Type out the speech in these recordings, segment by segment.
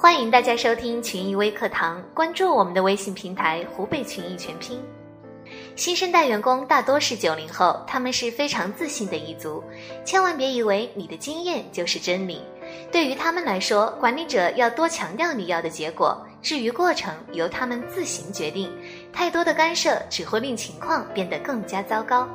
欢迎大家收听群益微课堂，关注我们的微信平台“湖北群益全拼”。新生代员工大多是九零后，他们是非常自信的一族。千万别以为你的经验就是真理，对于他们来说，管理者要多强调你要的结果，至于过程由他们自行决定。太多的干涉只会令情况变得更加糟糕。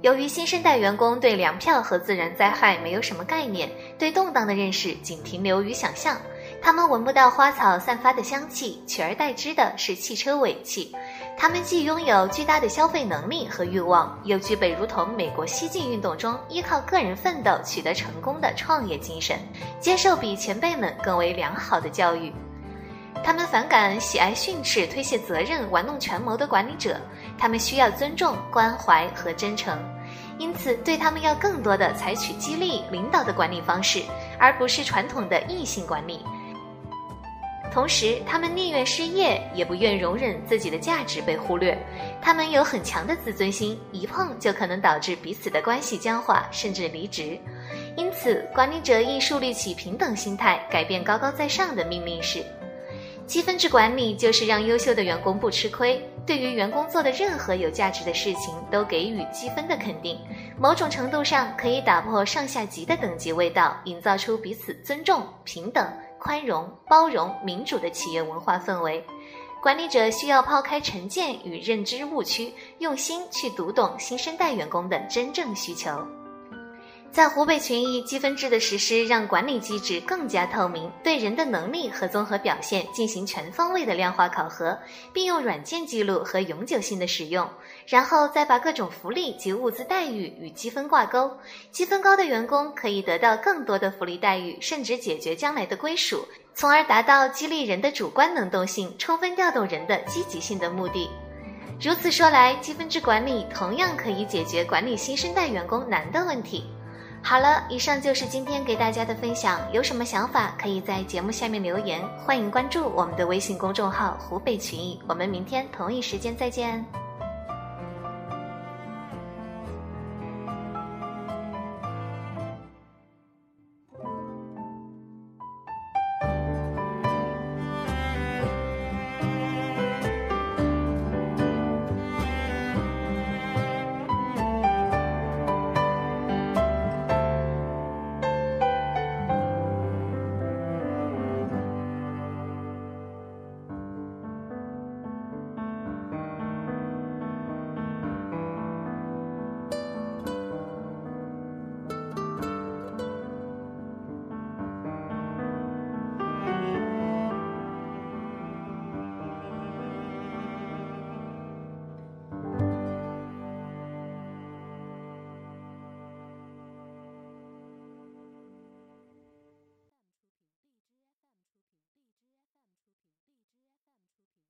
由于新生代员工对粮票和自然灾害没有什么概念，对动荡的认识仅停留于想象，他们闻不到花草散发的香气，取而代之的是汽车尾气。他们既拥有巨大的消费能力和欲望，又具备如同美国西进运动中依靠个人奋斗取得成功的创业精神，接受比前辈们更为良好的教育。他们反感喜爱训斥、推卸责任、玩弄权谋的管理者，他们需要尊重、关怀和真诚，因此对他们要更多的采取激励、领导的管理方式，而不是传统的异性管理。同时，他们宁愿失业，也不愿容忍自己的价值被忽略。他们有很强的自尊心，一碰就可能导致彼此的关系僵化，甚至离职。因此，管理者应树立起平等心态，改变高高在上的命令式。积分制管理就是让优秀的员工不吃亏，对于员工做的任何有价值的事情都给予积分的肯定。某种程度上可以打破上下级的等级味道，营造出彼此尊重、平等、宽容、包容、民主的企业文化氛围。管理者需要抛开成见与认知误区，用心去读懂新生代员工的真正需求。在湖北群益积分制的实施，让管理机制更加透明，对人的能力和综合表现进行全方位的量化考核，并用软件记录和永久性的使用，然后再把各种福利及物资待遇与积分挂钩。积分高的员工可以得到更多的福利待遇，甚至解决将来的归属，从而达到激励人的主观能动性，充分调动人的积极性的目的。如此说来，积分制管理同样可以解决管理新生代员工难的问题。好了，以上就是今天给大家的分享。有什么想法，可以在节目下面留言。欢迎关注我们的微信公众号“湖北群艺”。我们明天同一时间再见。